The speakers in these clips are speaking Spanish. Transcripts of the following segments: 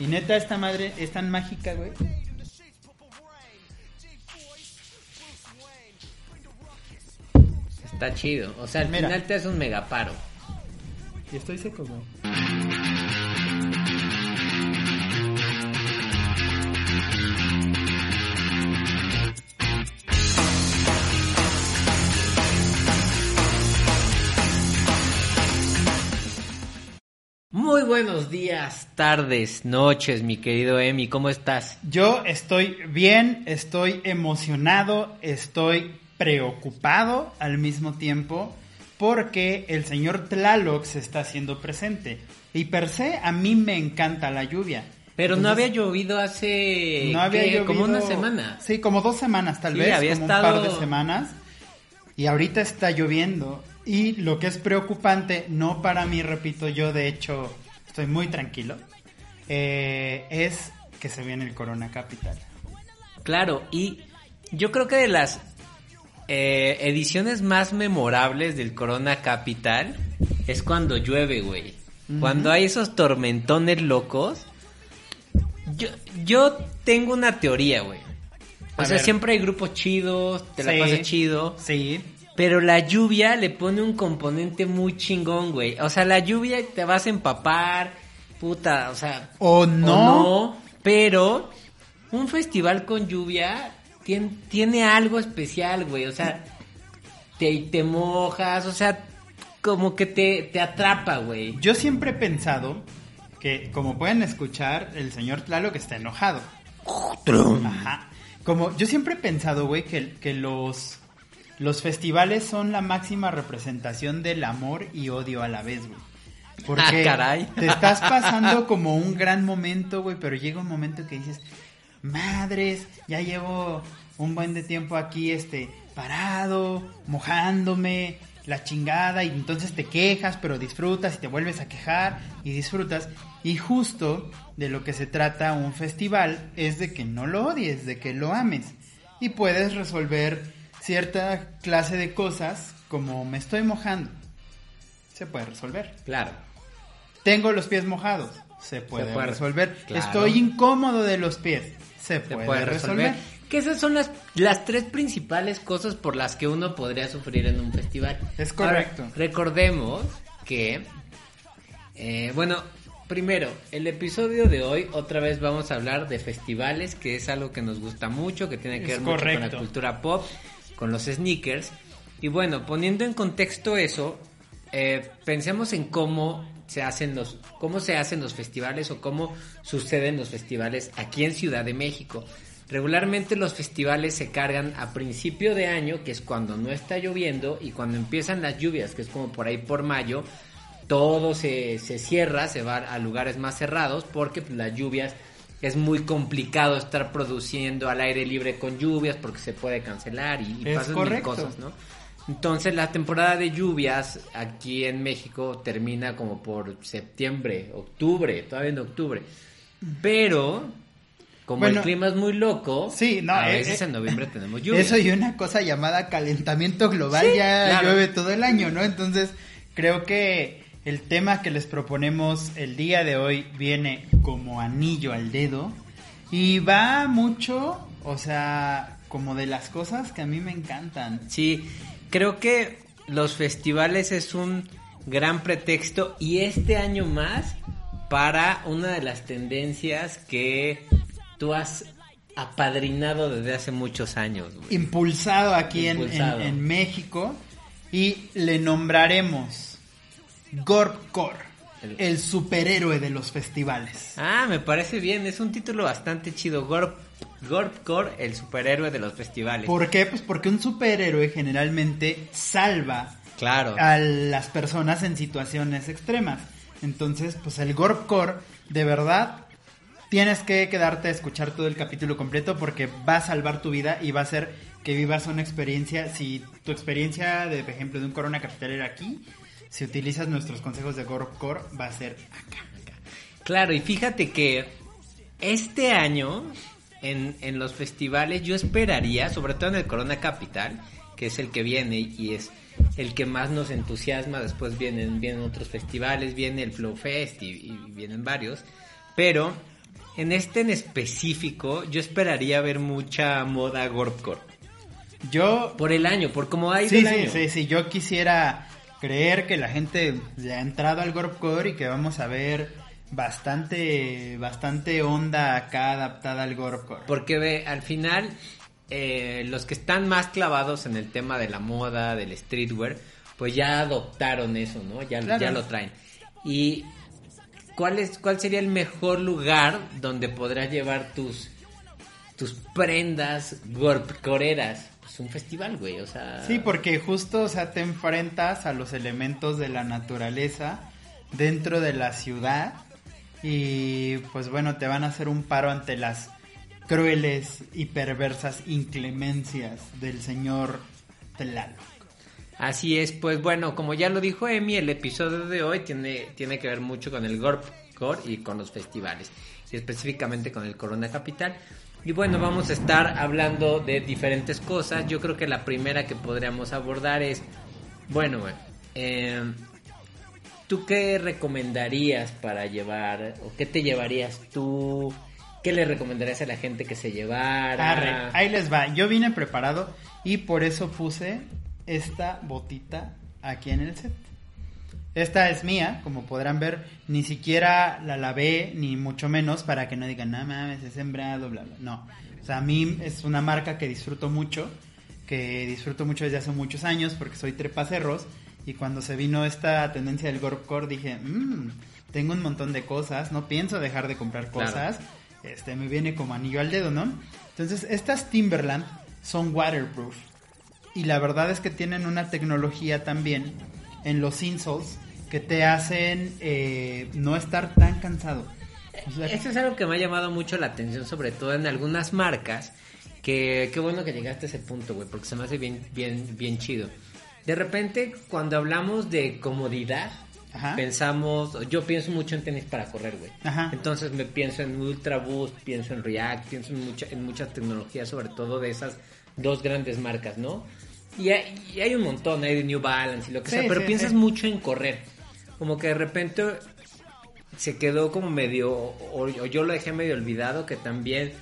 Y neta, esta madre es tan mágica, güey. Está chido. O sea, al Mira. final te hace un megaparo. Y estoy seco, güey. Muy buenos días, tardes, noches, mi querido Emi. ¿Cómo estás? Yo estoy bien, estoy emocionado, estoy preocupado al mismo tiempo porque el señor Tlaloc se está haciendo presente. Y per se, a mí me encanta la lluvia. Pero no había llovido hace no había llovido- como una semana. Sí, como dos semanas tal Sí, vez, había como estado- un par de semanas. Y ahorita está lloviendo. Y lo que es preocupante, no para mí, repito, yo de hecho estoy muy tranquilo, eh, es que se viene el Corona Capital. Claro, y yo creo que de las eh, ediciones más memorables del Corona Capital es cuando llueve, güey. Cuando hay esos tormentones locos. Yo, yo tengo una teoría, güey. O A sea, ver. siempre hay grupos chidos, te la pasas chido. Sí, Pero la lluvia le pone un componente muy chingón, güey. O sea, la lluvia te vas a empapar, puta, o sea... O no. o pero un festival con lluvia tiene, tiene algo especial, güey. O sea, te, te mojas, o sea, como que te, te atrapa, güey. Yo siempre he pensado que, como pueden escuchar, el señor Tlaloc está enojado. Ajá. Como, yo siempre he pensado, güey, que, que los, los festivales son la máxima representación del amor y odio a la vez, güey. Porque Ah, caray. te estás pasando como un gran momento, güey, pero llega un momento que dices, madres, ya llevo un buen de tiempo aquí, este, parado, mojándome, la chingada, y entonces te quejas, pero disfrutas y te vuelves a quejar y disfrutas. Y justo de lo que se trata un festival es de que no lo odies, de que lo ames. Y puedes resolver cierta clase de cosas como me estoy mojando. Se puede resolver. Claro. Tengo los pies mojados. Se puede, puede resolver. claro. Estoy incómodo de los pies. Se Se puede, resolver. resolver. Que esas son las, las tres principales cosas por las que uno podría sufrir en un festival. Es correcto. Ahora, recordemos que, eh, bueno, primero, el episodio de hoy otra vez vamos a hablar de festivales, que es algo que nos gusta mucho, que tiene que Es ver mucho con la cultura pop, con los sneakers. Y bueno, poniendo en contexto eso, eh, pensemos en cómo se hacen los cómo se hacen los festivales o cómo suceden los festivales aquí en Ciudad de México. Regularmente los festivales se cargan a principio de año, que es cuando no está lloviendo, y cuando empiezan las lluvias, que es como por ahí por mayo, todo se, se cierra, se va a lugares más cerrados, porque pues, las lluvias es muy complicado estar produciendo al aire libre con lluvias, porque se puede cancelar y, pasan mil cosas, ¿no? Entonces la temporada de lluvias aquí en México termina como por septiembre, octubre, todavía en octubre. Pero como Bueno, el clima es muy loco, sí, no, a eh, veces eh, en noviembre tenemos lluvias. Eso y una cosa llamada calentamiento global Sí, ya claro. llueve todo el año, ¿no? Entonces, creo que el tema que les proponemos el día de hoy viene como anillo al dedo y va mucho, o sea, como de las cosas que a mí me encantan. Sí, creo que los festivales es un gran pretexto y este año más para una de las tendencias que tú has apadrinado desde hace muchos años. Impulsado aquí en- Impulsado. En, en México y le nombraremos Gorpcore, El- el superhéroe de los festivales. Ah, me parece bien, es un título bastante chido. Gorp, Gorpcore, el superhéroe de los festivales. ¿Por qué? Pues porque un superhéroe generalmente salva Claro. a las personas en situaciones extremas. Entonces, pues el Gorpcore, de verdad, tienes que quedarte a escuchar todo el capítulo completo porque va a salvar tu vida y va a hacer que vivas una experiencia. Si tu experiencia, de por ejemplo, de un Corona Capital era aquí, si utilizas nuestros consejos de Core, va a ser acá. Claro, y fíjate que este año en, en los festivales yo esperaría, sobre todo en el Corona Capital, que es el que viene y es el que más nos entusiasma, después vienen, vienen otros festivales, viene el Flow Fest y, vienen varios, pero en este en específico yo esperaría ver mucha moda Gorpcore. Yo... Por el año, por cómo hay sí, sí, Sí, sí, yo quisiera creer que la gente ya ha entrado al Gorpcore y que vamos a ver bastante bastante onda acá adaptada al Gorpcore. Porque ve, al final eh, los que están más clavados en el tema de la moda, del streetwear, pues ya adoptaron eso, ¿no? Ya, ya lo traen. Y ¿cuál es cuál sería el mejor lugar donde podrás llevar tus tus prendas gorpcoreras? Un festival, güey, o sea... Sí, porque justo, o sea, te enfrentas a los elementos de la naturaleza dentro de la ciudad y pues bueno, te van a hacer un paro ante las crueles y perversas inclemencias del señor Tlaloc. Así es, pues bueno, como ya lo dijo Emi, el episodio de hoy tiene, tiene que ver mucho con el Gorp y con los festivales, y específicamente con el Corona Capital. Y bueno, vamos a estar hablando de diferentes cosas. Yo creo que la primera que podríamos abordar es, bueno, eh, ¿tú qué recomendarías para llevar, o qué te llevarías tú? ¿Qué le recomendarías a la gente que se llevara? ahí les va. Yo vine preparado y por eso puse esta botita aquí en el set. Esta es mía, como podrán ver, ni siquiera la lavé, ni mucho menos para que no digan, no mames, es sembrado, bla, bla. No. O sea, a mí es una marca que disfruto mucho, que disfruto mucho desde hace muchos años porque soy trepacerros. Y cuando se vino esta tendencia del Gorpcore dije, mmm, tengo un montón de cosas, no pienso dejar de comprar cosas este me viene como anillo al dedo, ¿no? Entonces, estas Timberland son waterproof. Y la verdad es que tienen una tecnología también en los insoles que te hacen eh, no estar tan cansado. Eso es algo que me ha llamado mucho la atención, sobre todo en algunas marcas. Que qué bueno que llegaste a ese punto, güey, porque se me hace bien, bien, bien chido. De repente, cuando hablamos de comodidad, pensamos, yo pienso mucho en tenis para correr, güey. Entonces me pienso en Ultra Boost, pienso en React, pienso en, mucha, en muchas tecnologías, sobre todo de esas dos grandes marcas, ¿no? Y hay, un montón, hay de New Balance y lo que sea, pero piensas mucho en correr. Como que de repente se quedó como medio, o, yo lo dejé medio olvidado, que también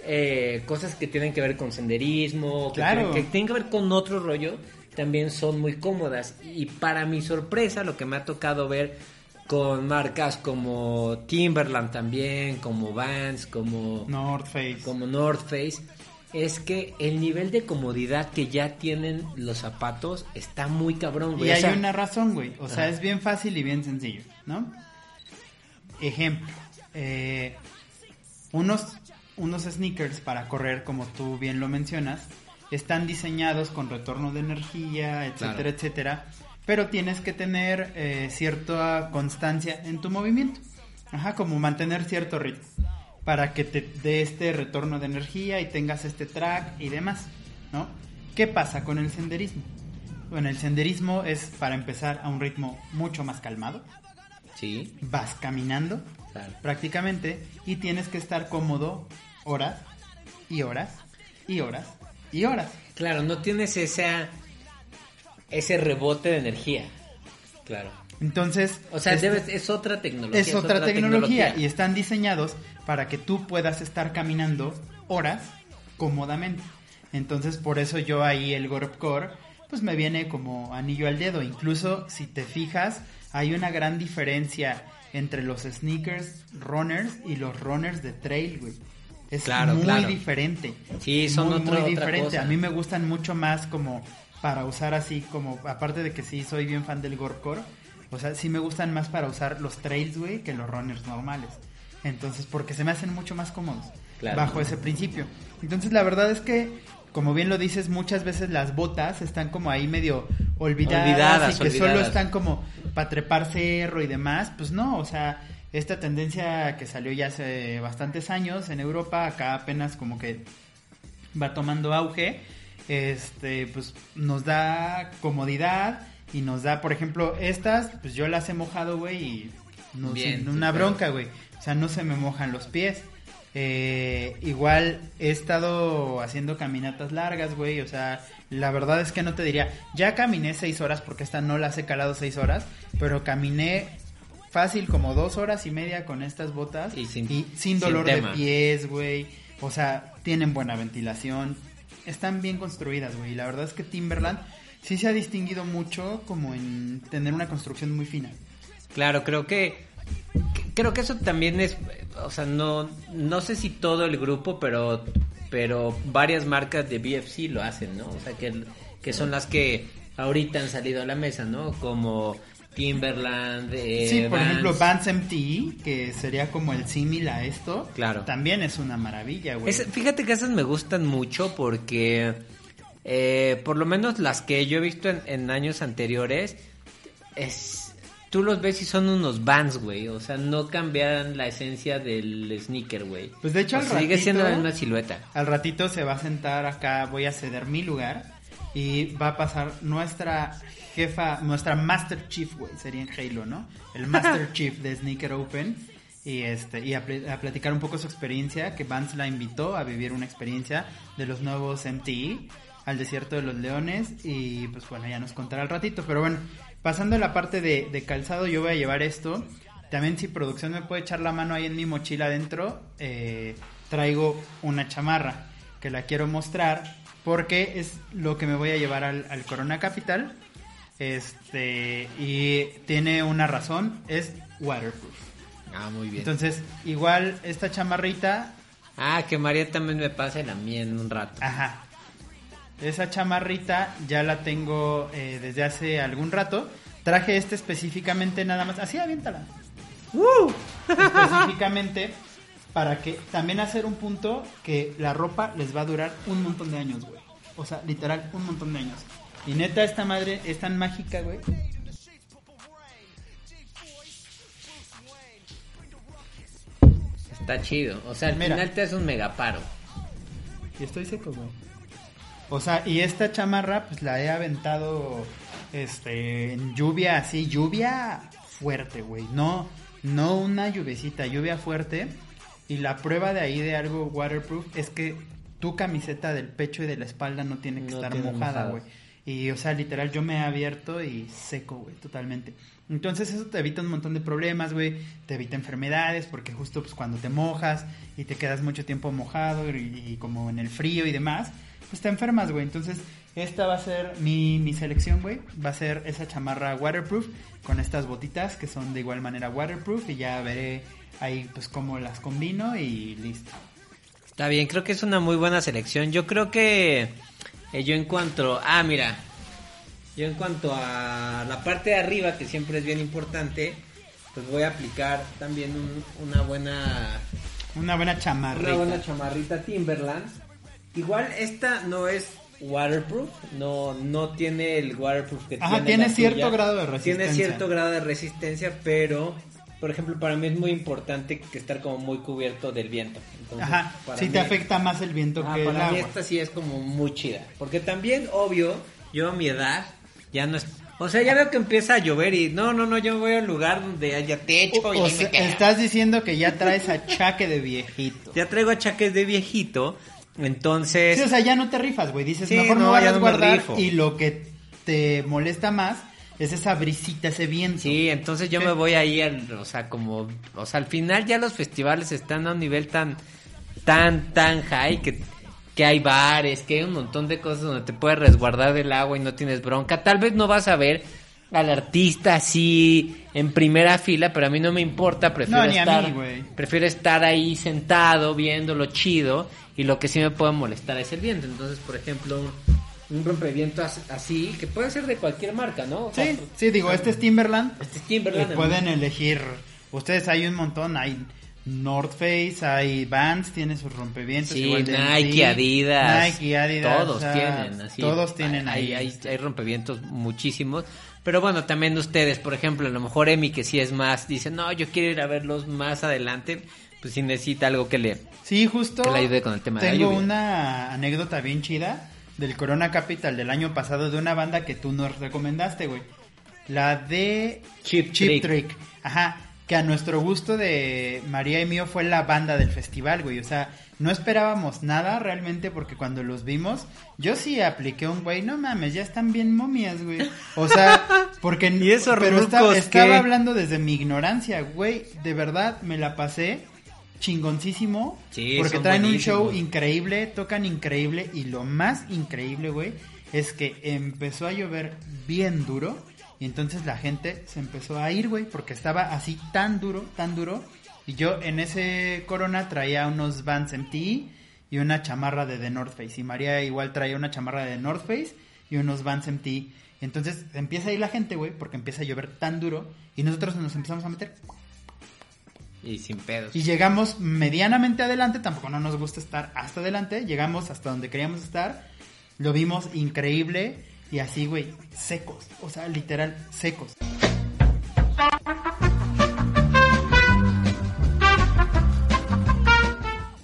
eh, cosas que tienen que ver con senderismo, que, que tienen que ver con otro rollo, también son muy cómodas. Y para mi sorpresa, lo que me ha tocado ver con marcas como Timberland también, como Vans, como North Face, como North Face, es que el nivel de comodidad que ya tienen los zapatos está muy cabrón, güey. Y hay una razón, güey. O sea, es bien fácil y bien sencillo, ¿no? Ejemplo, eh, unos, unos sneakers para correr, como tú bien lo mencionas, están diseñados con retorno de energía, etcétera, etcétera, pero tienes que tener eh, cierta constancia en tu movimiento, ajá, como mantener cierto ritmo para que te dé este retorno de energía y tengas este track y demás, ¿no? ¿Qué pasa con el senderismo? Bueno, el senderismo es para empezar a un ritmo mucho más calmado. Sí. Vas caminando prácticamente y tienes que estar cómodo horas y horas y horas y horas. Claro, no tienes esa, ese rebote de energía. Claro. Entonces, o sea, es otra tecnología. Es, otra, tecnología, y están diseñados para que tú puedas estar caminando horas cómodamente. Entonces, por eso yo ahí el Gorpcore pues me viene como anillo al dedo. Incluso si te fijas, hay una gran diferencia entre los sneakers runners y los runners de trail, güey. Es muy diferente. Sí, son muy, muy diferente. A mí me gustan mucho más como para usar así como aparte de que sí soy bien fan del gorkor, o sea, sí me gustan más para usar los trails, güey, que los runners normales. Entonces, porque se me hacen mucho más cómodos bajo ese principio. Entonces, la verdad es que como bien lo dices, muchas veces las botas están como ahí medio olvidadas, y que solo están como para trepar cerro y demás. Pues no, o sea, esta tendencia que salió ya hace bastantes años en Europa, acá apenas como que va tomando auge, este, pues nos da comodidad y nos da, por ejemplo, estas, pues yo las he mojado, güey, y no Bien, sin una bronca, güey. O sea, no se me mojan los pies. Eh, igual he estado haciendo caminatas largas, güey. O sea, la verdad es que no te diría. Ya caminé seis horas porque esta no las he calado seis horas. Pero caminé fácil como dos horas y media con estas botas. Y sin- sin sin dolor de pies, güey. O sea, tienen buena ventilación. Están bien construidas, güey. Y la verdad es que Timberland sí se ha distinguido mucho como en tener una construcción muy fina. Claro, creo que creo que eso también es, o sea, no no sé si todo el grupo, pero pero varias marcas de BFC lo hacen, ¿no? O sea, que que son las que ahorita han salido a la mesa, ¿no? Como Timberland, eh, Sí, por Vans. ejemplo, Vans MTE, que sería como el símil a esto. Claro. También es una maravilla, güey. Es- fíjate que esas me gustan mucho porque eh, por lo menos las que yo he visto en, en años anteriores es tú los ves y son unos Vans, güey, o sea, no cambian la esencia del sneaker, güey. Pues, de hecho, O al sea, sigue siendo la ratito- misma silueta. Al ratito se va a sentar acá, voy a ceder mi lugar y va a pasar nuestra jefa, nuestra Master Chief, güey, sería en Halo, ¿no? El Master Chief de Sneaker Open y este y a, pl- a platicar un poco su experiencia, que Vance la invitó a vivir una experiencia de los nuevos MTE al desierto de los leones y pues bueno, ya nos contará al ratito, pero bueno, pasando a la parte de, de calzado, yo voy a llevar esto. También si producción me puede echar la mano ahí en mi mochila adentro, eh, traigo una chamarra que la quiero mostrar porque es lo que me voy a llevar al, al Corona Capital. Este, y tiene una razón, es waterproof. Ah, muy bien. Entonces, igual esta chamarrita, ah, que María también me pase la mía en un rato. ajá. Esa chamarrita ya la tengo eh, desde hace algún rato. Traje este específicamente nada más. Así, aviéntala. específicamente para que también hacer un punto que la ropa les va a durar un montón de años, güey. O sea, literal, un montón de años. Y neta, esta madre es tan mágica, güey. Está chido. O sea, al Mira. final te hace un megaparo. Y estoy seco, güey. O sea, y esta chamarra, pues la he aventado este, en lluvia así, lluvia fuerte, güey. No, no una lluvecita, lluvia fuerte. Y la prueba de ahí de algo waterproof es que tu camiseta del pecho y de la espalda no tiene que No estar mojada, mojada. güey. Y, o sea, literal, yo me he abierto y seco, güey, totalmente. Entonces eso te evita un montón de problemas, güey. Te evita enfermedades porque justo pues cuando te mojas y te quedas mucho tiempo mojado y, y como en el frío y demás, pues te enfermas, güey. Entonces esta va a ser mi, mi selección, güey. Va a ser esa chamarra waterproof con estas botitas que son de igual manera waterproof y ya veré ahí pues cómo las combino y listo. Está bien, creo que es una muy buena selección. Yo creo que eh, yo en cuanto... Ah, mira. Yo en cuanto a la parte de arriba, que siempre es bien importante, pues voy a aplicar también un- una buena... Una buena chamarrita. Una buena chamarrita Timberland. Igual esta no es waterproof, no, no tiene el waterproof que Ajá, tiene tiene cierto tuya. grado de Tiene resistencia. cierto grado de resistencia, pero por ejemplo para mí es muy importante que estar como muy cubierto del viento. Entonces, Ajá, para si mí- te afecta más el viento Ah, que el para mí agua. esta sí es como muy chida. Porque también, obvio, yo a mi edad ya no es... O sea, ya veo que empieza a llover y no, no, no, yo me voy a un lugar donde haya techo O- y o me sea, estás diciendo que ya traes achaque de viejito. Ya traigo achaques de viejito, entonces... Sí, o sea, ya no te rifas, güey. Dices, Sí, mejor me no, voy a no me rifo. y lo que te molesta más es esa brisita, ese viento. Sí, entonces yo me voy ahí, al, o sea, como, o sea, al final ya los festivales están a un nivel tan, tan, tan high que, que hay bares, que hay un montón de cosas donde te puedes resguardar del agua y no tienes bronca. Tal vez no vas a ver al artista así en primera fila, pero a mí no me importa, prefiero No, estar, mí, prefiero estar ahí sentado viéndolo chido y lo que sí me puede molestar es el viento. Entonces, por ejemplo, un, rompeviento as- así, que puede ser de cualquier marca, ¿no? O sea, Sí, sí, digo, este es Timberland. Este es Timberland, Eh, pueden elegir, ustedes hay un montón, hay North Face, hay Vans, tiene sus rompevientos. Sí, igual Nike, MC, Adidas. Nike, Adidas. Todos o sea, tienen, así. Todos tienen hay, ahí. Hay, hay rompevientos muchísimos. Pero bueno, también ustedes, por ejemplo, a lo mejor Emi, que sí es más, dice, no, yo quiero ir a verlos más adelante. Pues si necesita algo que le. Sí, justo. Que le ayude con el tema de la Tengo una anécdota bien chida del Corona Capital del año pasado de una banda que tú nos recomendaste, güey. La de Cheap Trick. Trick. Ajá. Que a nuestro gusto de María y mío fue la banda del festival, güey. O sea, no esperábamos nada realmente porque cuando los vimos, yo sí apliqué un güey, no mames, ya están bien momias, güey. O sea, porque ¿Y esos pero estaba qué? hablando desde mi ignorancia, güey. De verdad me la pasé chingoncísimo. Sí, porque traen un show increíble, tocan increíble y lo más increíble, güey, es que empezó a llover bien duro y entonces la gente se empezó a ir, güey, porque estaba así tan duro, tan duro. Y yo en ese corona traía unos Vans MT y una chamarra de The North Face. Y María igual traía una chamarra de The North Face y unos Vans MT. Y entonces empieza a ir la gente, güey, porque empieza a llover tan duro y nosotros nos empezamos a meter Y sin pedos. y llegamos medianamente adelante, tampoco no nos gusta estar hasta adelante, llegamos hasta donde queríamos estar, lo vimos increíble y así, güey, secos, o sea, literal, secos.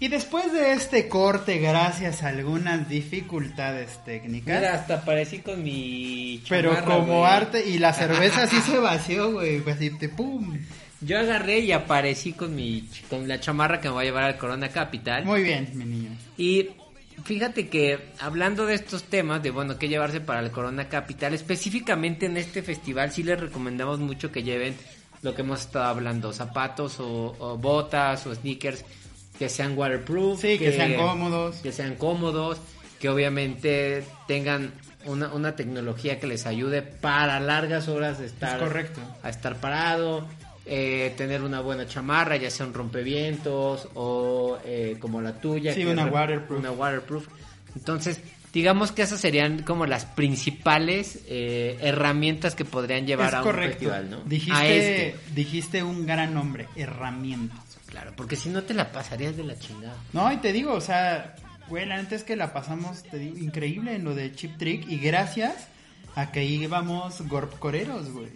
Y después de este corte, gracias a algunas dificultades técnicas, Mira, hasta parecí con mi. pero chamarra, como güey. arte, y la cerveza sí se vació, güey, pues así, te pum. Yo agarré y aparecí con mi con la chamarra que me voy a llevar al Corona Capital. Muy bien, mi niño. Y fíjate que hablando de estos temas, de bueno, qué llevarse para el Corona Capital, específicamente en este festival sí les recomendamos mucho que lleven lo que hemos estado hablando, zapatos o, o botas o sneakers que sean waterproof, Sí, que sean cómodos. que sean cómodos, que obviamente tengan una, una tecnología que les ayude para largas horas de estar, Es correcto. a estar parado, eh, tener una buena chamarra, ya sea un rompevientos o eh, como la tuya. Sí, que una waterproof. Una waterproof. Entonces, digamos que esas serían como las principales eh, herramientas que podrían llevar es a un correcto. festival, ¿no? Dijiste, A este. dijiste un gran nombre, herramientas. Claro, porque si no te la pasarías de la chingada. No, y te digo, o sea, güey, la neta es que la pasamos, te digo, increíble en lo de Chip Trick y gracias a que íbamos gorpcoreros, güey.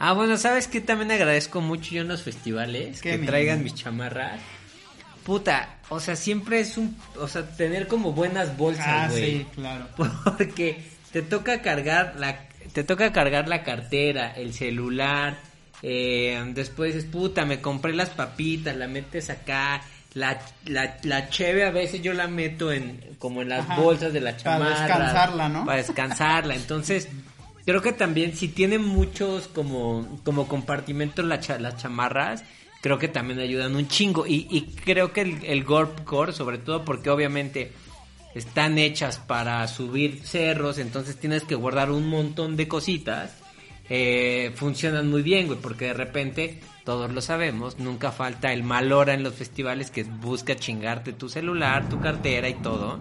Ah, bueno, ¿sabes qué? También agradezco mucho yo en los festivales ¿Qué, que mi traigan niño? mis chamarras. Puta, o sea, siempre es un... O sea, tener como buenas bolsas, Ah, güey. sí, claro. Porque te toca cargar la... Te toca cargar la cartera, el celular, eh, después es puta, me compré las papitas, la metes acá, la, la, la cheve a veces yo la meto en como en las Ajá, bolsas de la para chamarra. descansarla, ¿no? Para descansarla, entonces creo que también si tiene muchos como, como compartimentos la cha- las chamarras, creo que también ayudan un chingo y, y creo que el, el Gorp Core, sobre todo porque obviamente están hechas para subir cerros, entonces tienes que guardar un montón de cositas. eh, funcionan muy bien, güey, porque de repente, todos lo sabemos, nunca falta el mal hora en los festivales que busca chingarte tu celular, tu cartera y todo.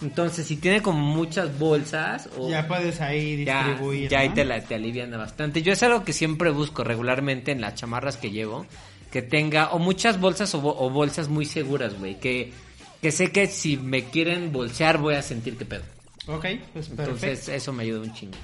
Entonces, si tiene como muchas bolsas o Ya puedes ahí ya, distribuir. ya ahí ¿no? te, la, te aliviana bastante. Yo es algo que siempre busco regularmente en las chamarras que llevo, que tenga o muchas bolsas o, o bolsas muy seguras, güey, que, que sé que si me quieren bolsear voy a sentir que pedo. Ok, pues perfecto. Entonces eso me ayuda un chingo.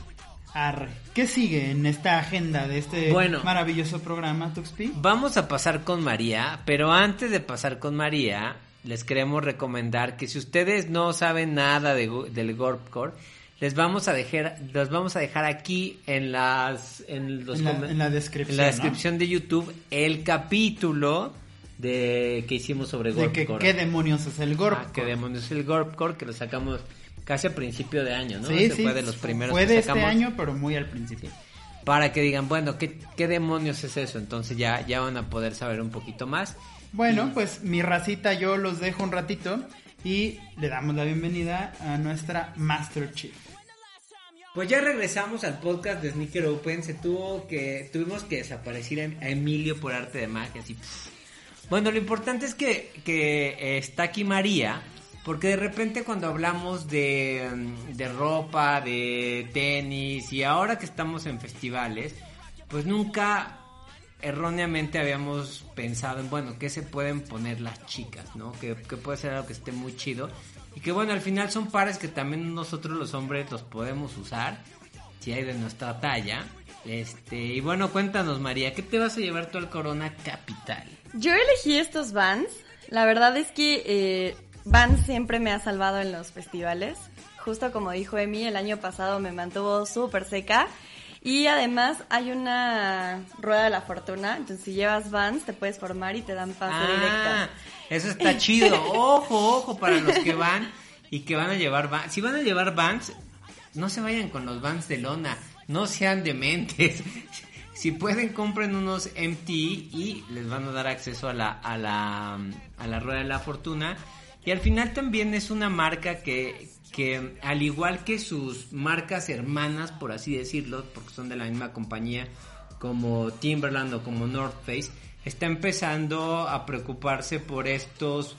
Arre. ¿Qué sigue en esta agenda de este Bueno. maravilloso programa, Tuxpi? Vamos a pasar con María, pero antes de pasar con María, les queremos recomendar que si ustedes no saben nada de, del Gorpcore, les vamos a dejar, los vamos a dejar aquí en las, en los En la- comen- en la descripción, en la ¿no? descripción de YouTube el capítulo de que hicimos sobre De que Gorpcore. qué demonios es el. Ah, que demonios es el Gorpcore que lo sacamos casi a principio de año, ¿no? Sí, Ese sí. fue de los primeros Fue que de este año, pero muy al principio. para que digan, bueno, ¿qué, qué demonios es eso? Entonces ya, ya van a poder saber un poquito más. Bueno, pues mi racita yo los dejo un ratito y le damos la bienvenida a nuestra Master Chief. Pues ya regresamos al podcast de Sneaker Open. Se tuvo que, tuvimos que desaparecer a Emilio por arte de magia. Así. Bueno, lo importante es que, que eh, está aquí María. Porque de repente cuando hablamos de, mm, de ropa, de tenis y ahora que estamos en festivales, pues nunca erróneamente habíamos pensado en, bueno, ¿qué se pueden poner las chicas, no? Que, puede ser algo que esté muy chido. Y que bueno, al final son pares que también nosotros los hombres los podemos usar, si hay de nuestra talla. Este, y bueno, cuéntanos María, ¿qué te vas a llevar tú al Corona Capital? Yo elegí estos Vans. La verdad es que eh, Vans siempre me ha salvado en los festivales. Justo como dijo Emi, el año pasado me mantuvo súper seca. Y además hay una rueda de la fortuna, entonces si llevas Vans te puedes formar y te dan pase ah, directo. Eso está chido. Ojo, ojo para los que van y que van a llevar Vans. Si van a llevar Vans, no se vayan con los Vans de lona, no sean dementes. Si pueden, compren unos MT y les van a dar acceso a la, a la, a la rueda de la fortuna. Y al final también es una marca que, que al igual que sus marcas hermanas, por así decirlo, porque son de la misma compañía, como Timberland o como North Face, está empezando a preocuparse por estos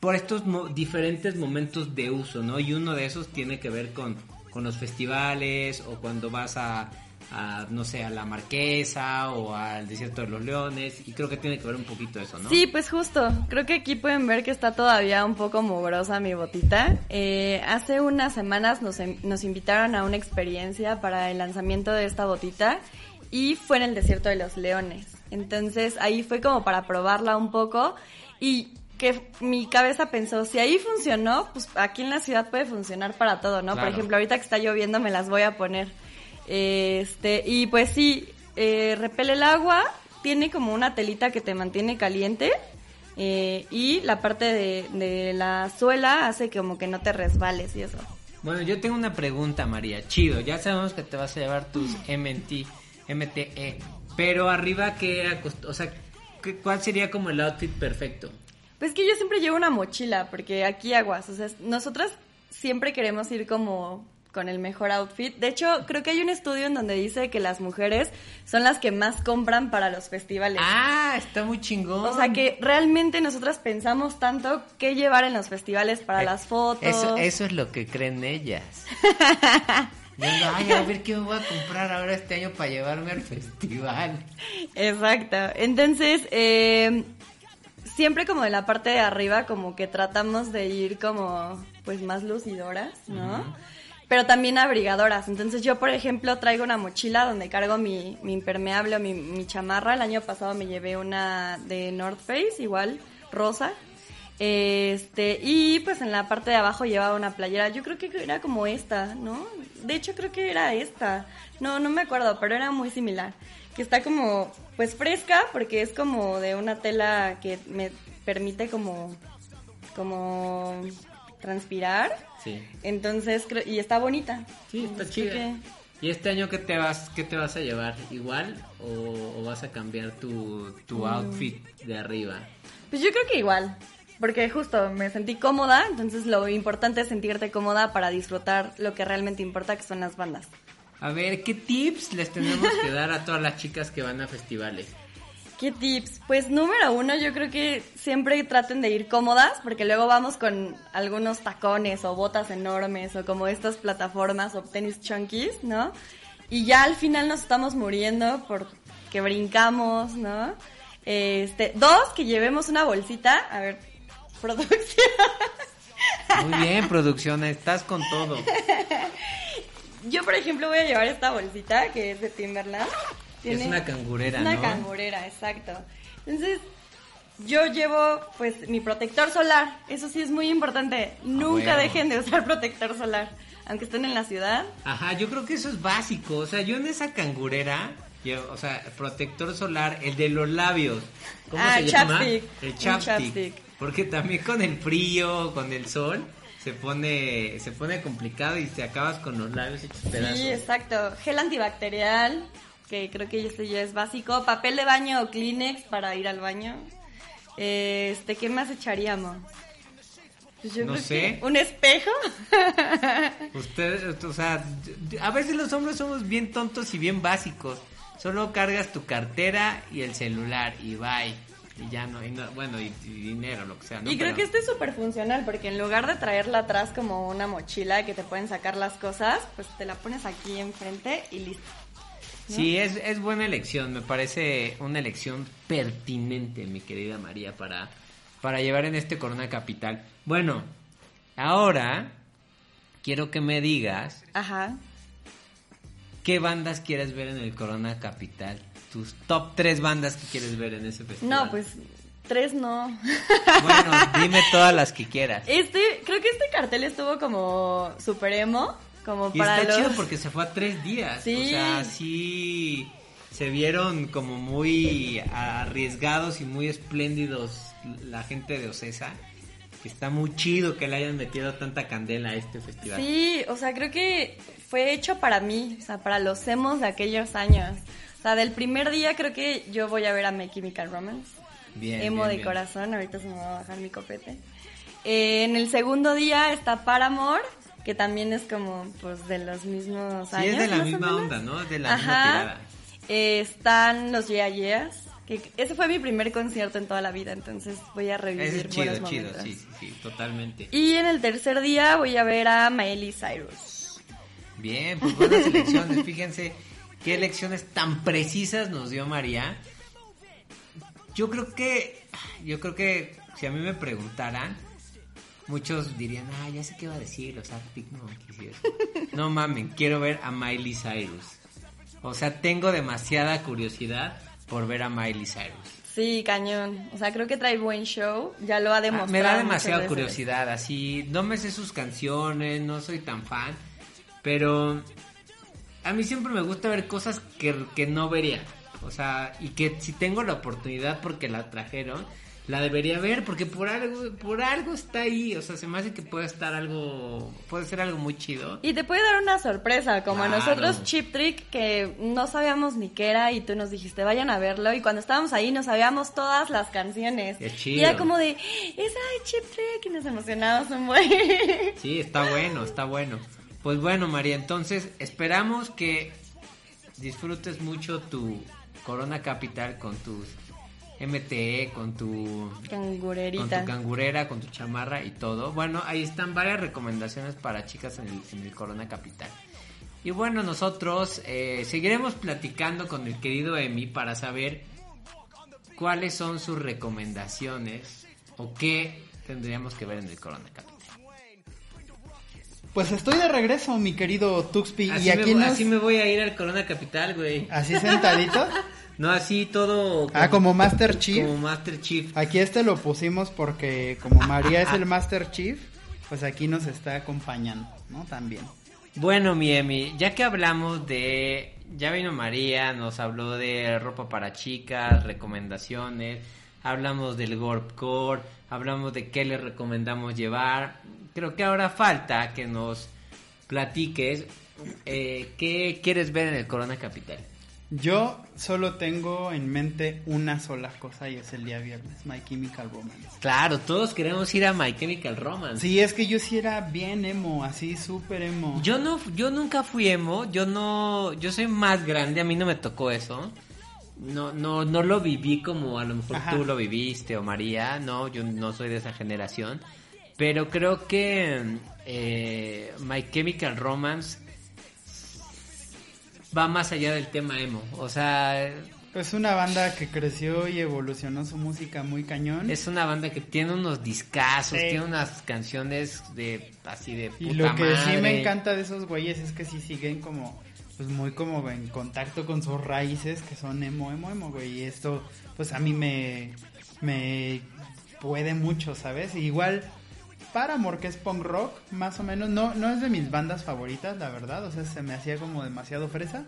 por estos diferentes momentos de uso, ¿no? Y uno de esos tiene que ver con, con los festivales o cuando vas a a, no sé, a la Marquesa o al Desierto de los Leones y creo que tiene que ver un poquito eso, ¿no? Sí, pues justo, creo que aquí pueden ver que está todavía un poco mugrosa mi botita. Eh, hace unas semanas nos, nos invitaron a una experiencia para el lanzamiento de esta botita y fue en el Desierto de los Leones. Entonces ahí fue como para probarla un poco y que mi cabeza pensó, si ahí funcionó, pues aquí en la ciudad puede funcionar para todo, ¿no? Por ejemplo, ahorita que está lloviendo me las voy a poner. Este, y pues sí, eh, repele el agua, tiene como una telita que te mantiene caliente. Eh, y la parte de, la suela hace como que no te resbales y eso. Bueno, yo tengo una pregunta, María. Chido, ya sabemos que te vas a llevar tus MT, MTE. Pero arriba, ¿qué o sea, ¿cuál sería como el outfit perfecto? Pues que yo siempre llevo una mochila, porque aquí aguas. O sea, nosotras siempre queremos ir como con el mejor outfit. De hecho, creo que hay un estudio en donde dice que las mujeres son las que más compran para los festivales. Ah, está muy chingón. O sea que realmente nosotras pensamos tanto qué llevar en los festivales para eh, las fotos. Eso, eso es lo que creen ellas. ay, a ver qué me voy a comprar ahora este año para llevarme al festival. Exacto. Entonces, eh, siempre como de la parte de arriba, como que tratamos de ir como, pues más lucidoras, ¿no? Pero también abrigadoras. Entonces yo, por ejemplo, traigo una mochila donde cargo mi, impermeable o mi, chamarra. El año pasado me llevé una de North Face, igual, rosa. Este, y pues en la parte de abajo llevaba una playera. Yo creo que era como esta, ¿no? De hecho creo que era esta. No, no me acuerdo, pero era muy similar. Que está como, pues fresca, porque es como de una tela que me permite como, como transpirar. Sí. Entonces, y está bonita. Sí, está chida. ¿Y este año qué te vas, qué te vas a llevar? ¿Igual o, vas a cambiar tu, tu mm. outfit de arriba? Pues yo creo que igual. Porque justo me sentí cómoda, entonces lo importante es sentirte cómoda para disfrutar lo que realmente importa, que son las bandas. A ver, ¿qué tips les tenemos que dar a todas las chicas que van a festivales? ¿Qué tips? Pues número uno, yo creo que siempre traten de ir cómodas, porque luego vamos con algunos tacones o botas enormes o como estas plataformas o tenis chunkies, ¿no? Y ya al final nos estamos muriendo porque brincamos, ¿no? Este, dos, que llevemos una bolsita, a ver, producción. Muy bien, producción, estás con todo. Yo, por ejemplo, voy a llevar esta bolsita que es de Timberland es una cangurera, una cangurera, exacto. Entonces, yo llevo pues mi protector solar. Eso sí es muy importante. Nunca dejen de usar protector solar, aunque estén en la ciudad. Ajá, yo creo que eso es básico. O sea, yo en esa cangurera, o sea, protector solar, el de los labios. ¿Cómo ah, se llama? El chapstick. Porque también con el frío, con el sol, se pone se pone complicado y te acabas con los labios hechos pedazos. Sí, exacto. Gel antibacterial, que creo que esto ya es básico. Papel de baño o Kleenex para ir al baño. Este, ¿qué más echaríamos? Pues no sé. ¿Un espejo? Ustedes, o sea, a veces los hombres somos bien tontos y bien básicos. Solo cargas tu cartera y el celular y bye. Y ya no, bueno, y, dinero, lo que sea. Y creo que este es súper funcional porque en lugar de traerla atrás como una mochila que te pueden sacar las cosas, pues te la pones aquí enfrente y listo. Sí, es, es buena elección, me parece una elección pertinente, mi querida María, para, para llevar en este Corona Capital. Bueno, ahora quiero que me digas Ajá. qué bandas quieres ver en el Corona Capital. Tus top tres bandas que quieres ver en ese festival. No, pues tres no. Bueno, dime todas las que quieras. Este, creo que este cartel estuvo como super emo, como Y para está los... chido porque se fue a tres días. Sí. O sea, sí se vieron como muy arriesgados y muy espléndidos la gente de Ocesa. Que está muy chido que le hayan metido tanta candela a este festival. Sí, o sea, creo que fue hecho para mí, o sea, para los emos de aquellos años. O sea, del primer día creo que yo voy a ver a My Chemical Romance. Bien, emo bien, de bien. corazón, ahorita se me va a bajar mi copete. Eh, en el segundo día está Paramore, que también es como pues de los mismos Sí, años. es de la misma onda, ¿no? De la misma tirada. Eh, están los Yeah Yeahs, que ese fue mi primer concierto en toda la vida, entonces voy a revivir es chido, buenos chido, momentos. sí, sí, totalmente. Y en el tercer día voy a ver a Miley Cyrus. Bien, pues buenas elecciones. Fíjense qué elecciones tan precisas nos dio María. Yo creo que, yo creo que si a mí me preguntaran, muchos dirían, ah, ya sé qué va a decir, los Arctic Monkeys y eso". No mamen, quiero ver a Miley Cyrus. O sea, tengo demasiada curiosidad por ver a Miley Cyrus. Sí, cañón. O sea, creo que trae buen show. Ya lo ha Ah, demostrado. me da demasiada curiosidad, así, no me sé sus canciones, no soy tan fan, pero a mí siempre me gusta ver cosas que, que no vería, o sea, y que si tengo la oportunidad porque la trajeron, la debería ver porque por algo, por algo está ahí, o sea, se me hace que puede estar algo, puede ser algo muy chido. Y te puede dar una sorpresa, como Claro. a nosotros Chip Trick, que no sabíamos ni qué era y tú nos dijiste, vayan a verlo. Y cuando estábamos ahí nos sabíamos todas las canciones. Qué chido. Y era como de, es ay, Chip Trick, y nos emocionamos un buen. Sí, está bueno, está bueno. Pues bueno, María, entonces esperamos que disfrutes mucho tu Corona Capital con tus MTE, con tu con Cangurerita. tu cangurera, con tu chamarra y todo. Bueno, ahí están varias recomendaciones para chicas en el, en el Corona Capital. Y bueno, nosotros eh, seguiremos platicando con el querido Emi para saber cuáles son sus recomendaciones o qué tendríamos que ver en el Corona Capital. Pues estoy de regreso, mi querido Tuxpi. Así, y aquí me, nos... así me voy a ir al Corona Capital, güey. Así sentadito. No, así todo. Ah, como Master Chief. Como Master Chief. Aquí este lo pusimos porque como María es el Master Chief, pues aquí nos está acompañando, ¿no? También. Bueno, mi Emi, ya que hablamos de. Ya vino María, nos habló de ropa para chicas, recomendaciones, hablamos del Gorpcore, hablamos de qué le recomendamos llevar. Creo que ahora falta que nos platiques eh, qué quieres ver en el Corona Capital. Yo solo tengo en mente una sola cosa y es el día viernes, My Chemical Romance. Claro, todos queremos ir a My Chemical Romance. Sí, es que yo sí era bien emo, así súper emo. Yo no, yo nunca fui emo, yo no, yo soy más grande, a mí no me tocó eso. No, no, no lo viví como a lo mejor Ajá. tú lo viviste o María, no, yo no soy de esa generación. Pero creo que eh, My Chemical Romance va más allá del tema emo. O sea, Es una banda que creció y evolucionó su música muy cañón. es una banda que tiene unos discazos, Sí. tiene unas canciones de así de Y puta lo que sí me encanta de esos güeyes es que sí siguen como, pues muy como en contacto con sus raíces, que son emo, emo, emo, güey. Y esto, pues a mí me, me puede mucho, ¿sabes? Igual, Paramore, que es punk rock, más o menos, no, no es de mis bandas favoritas, la verdad. O sea, se me hacía como demasiado fresa.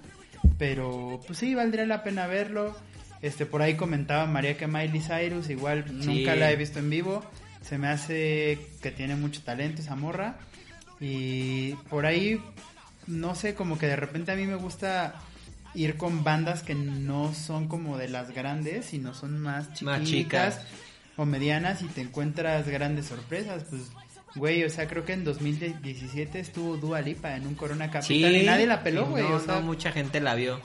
Pero, pues sí, valdría la pena verlo. Este, por ahí comentaba María que Miley Cyrus, igual Sí. nunca la he visto en vivo. Se me hace que tiene mucho talento esa morra. Y por ahí, no sé, como que de repente a mí me gusta ir con bandas que no son como de las grandes, sino son más chiquitas Más chicas. O medianas y te encuentras grandes sorpresas. Pues, güey, o sea, creo que en 2017 estuvo Dua Lipa en un Corona Capital y nadie la peló, güey. no, o sea, no, mucha gente la vio.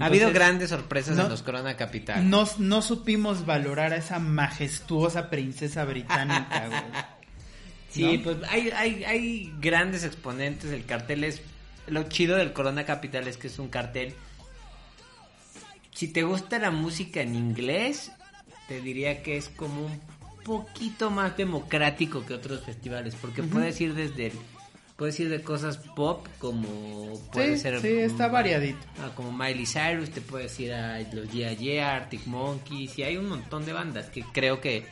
ha habido grandes sorpresas no- en los Corona Capital. no, no supimos valorar a esa majestuosa princesa británica, güey. sí, pues hay, hay, hay grandes exponentes. El cartel es. Lo chido del Corona Capital es que es un cartel si te gusta la música en inglés, te diría que es como un poquito más democrático que otros festivales, porque puedes ir desde el puedes ir de cosas pop como puede sí, ser sí, está variadito. ah, como Miley Cyrus, te puedes ir a los Yeah Yeah, Arctic Monkeys y hay un montón de bandas que creo que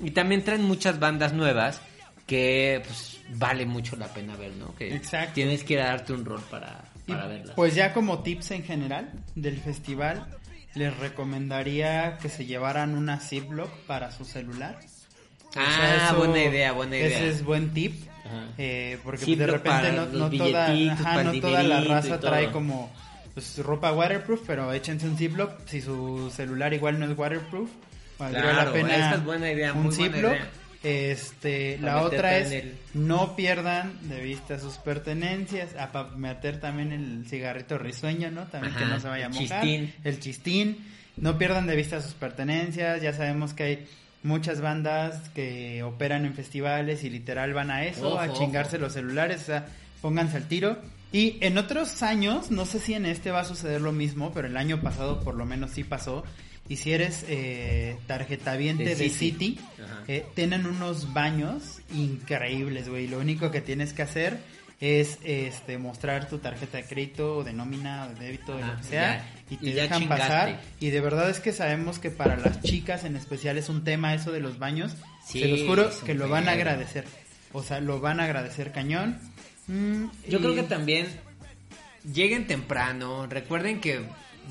y también traen muchas bandas nuevas que pues vale mucho la pena ver, ¿no? Que Exacto. tienes que ir a darte un rol para, Y, para verlas. Pues ya como tips en general del festival, les recomendaría que se llevaran una Ziploc para su celular. O ah, sea, eso- buena idea, buena idea. Ese es buen tip. Ajá. eh, porque Ziploc de repente no, no toda, ajá, no toda la raza trae como pues, ropa waterproof, pero échense un Ziploc. Si su celular igual no es waterproof, valdría Claro, la pena esa es buena idea, un muy buena Ziploc. idea. Este, la otra es el- no pierdan de vista sus pertenencias, a pa- meter también el cigarrito risueño, ¿no? También que no se vaya a mojar. chistín. El chistín. No pierdan de vista sus pertenencias, ya sabemos que hay muchas bandas que operan en festivales y literal van a eso, Ojo, a chingarse ojo. los celulares, o sea, pónganse al tiro. Y en otros años, no sé si en este va a suceder lo mismo, pero el año pasado por lo menos sí pasó. Y si eres eh, tarjetaviente De de, City. Eh, tienen unos baños increíbles, güey. Lo único que tienes que hacer es este mostrar tu tarjeta de crédito o de nómina o de débito, de Ajá, lo que sea, ya. y te Y dejan chingaste. pasar. Y de verdad es que sabemos que para las chicas en especial es un tema eso de los baños. Sí, Se los juro que lo van a agradecer. O sea, lo van a agradecer cañón. Mm, Yo y- creo que también lleguen temprano. Recuerden que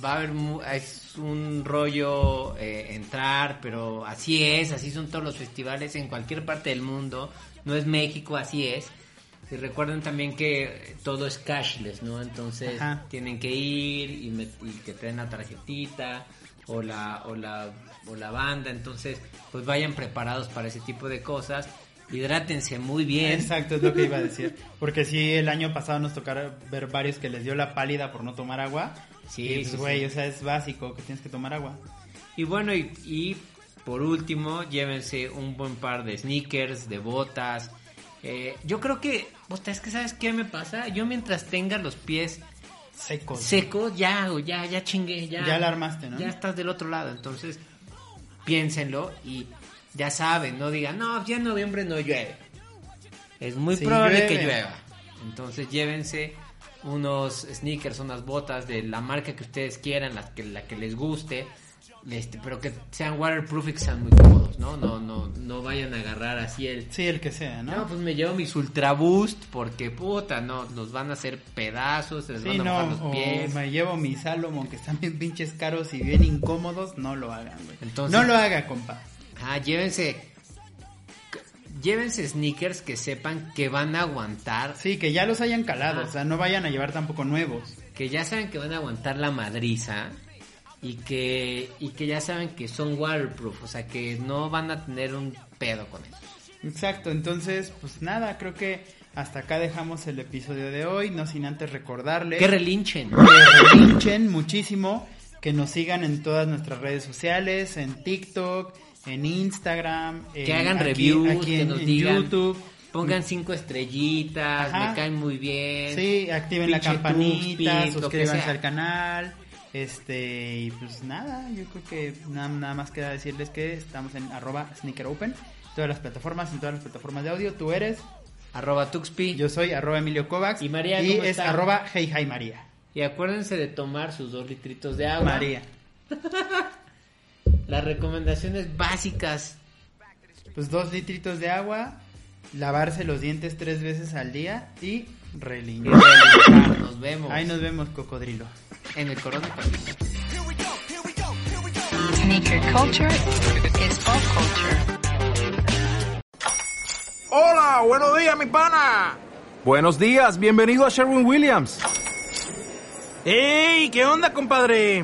va a haber es un rollo eh, entrar, pero así es, así son todos los festivales en cualquier parte del mundo. No es México, así es. Y recuerden también que todo es cashless, ¿no? Entonces Ajá. tienen que ir y, met- y que te den la tarjetita o la, o la o la banda. Entonces, pues vayan preparados para ese tipo de cosas. Hidrátense muy bien. Exacto, es lo que iba a decir. Porque sí, el año pasado nos tocaron ver varios que les dio la pálida por no tomar agua. Sí, pues, sí, güey, sí. o sea, es básico que tienes que tomar agua. Y bueno, y, y por último, llévense un buen par de sneakers, de botas. Eh, yo creo que, es que ¿sabes qué me pasa? Yo mientras tenga los pies Secos. secos, ya, ya, ya chingué, ya. Ya la armaste, ¿no? Ya estás del otro lado, entonces piénsenlo y ya saben, no digan, no, ya en noviembre no llueve. Es muy Sí probable que llueva. Entonces llévense unos sneakers, unas botas de la marca que ustedes quieran, la que, la que les guste, este, pero que sean waterproof y que sean muy cómodos, ¿no? No, no, no vayan a agarrar así el... Sí, el que sea, ¿no? No, pues me llevo mis Ultra Boost porque puta, no, los van a hacer pedazos, se les Sí, van a no, mojar los o pies. me llevo mi Salomon que están bien pinches caros y bien incómodos, no lo hagan, güey. Entonces- no lo haga, compa. Ah, llévense. Llévense sneakers que sepan que van a aguantar. Sí, que ya los hayan calado, Ah. o sea, no vayan a llevar tampoco nuevos. Que ya saben que van a aguantar la madriza. Y que, y que ya saben que son waterproof. O sea, que no van a tener un pedo con eso. Exacto, entonces, pues nada, creo que hasta acá dejamos el episodio de hoy, no sin antes recordarles Que relinchen. que relinchen muchísimo, que nos sigan en todas nuestras redes sociales, en TikTok, en Instagram, Que en- hagan aquí- reviews, aquí que en, nos en digan. YouTube. Pongan cinco estrellitas. Ajá. Me caen muy bien. Sí, activen la campanita, suscríbanse al canal. Este, y pues nada, yo creo que nada, nada más queda decirles que estamos en arroba sneaker open, todas las plataformas, en todas las plataformas de audio. Tú eres, Arroba Tuxpi. yo soy arroba Emilio Kovacs. ¿Y María, y es está? arroba hey hi María. Y acuérdense de tomar sus dos litritos de agua. María. Las recomendaciones básicas. Pues dos litritos de agua, lavarse los dientes tres veces al día y relinchar. relinchar. Nos vemos. Ahí nos vemos, cocodrilo. En el Corona Sneaker culture is pop culture. Hola, buenos días, mi pana. Buenos días, bienvenido a Sherwin Williams. ¡Ey! ¿Qué onda, compadre?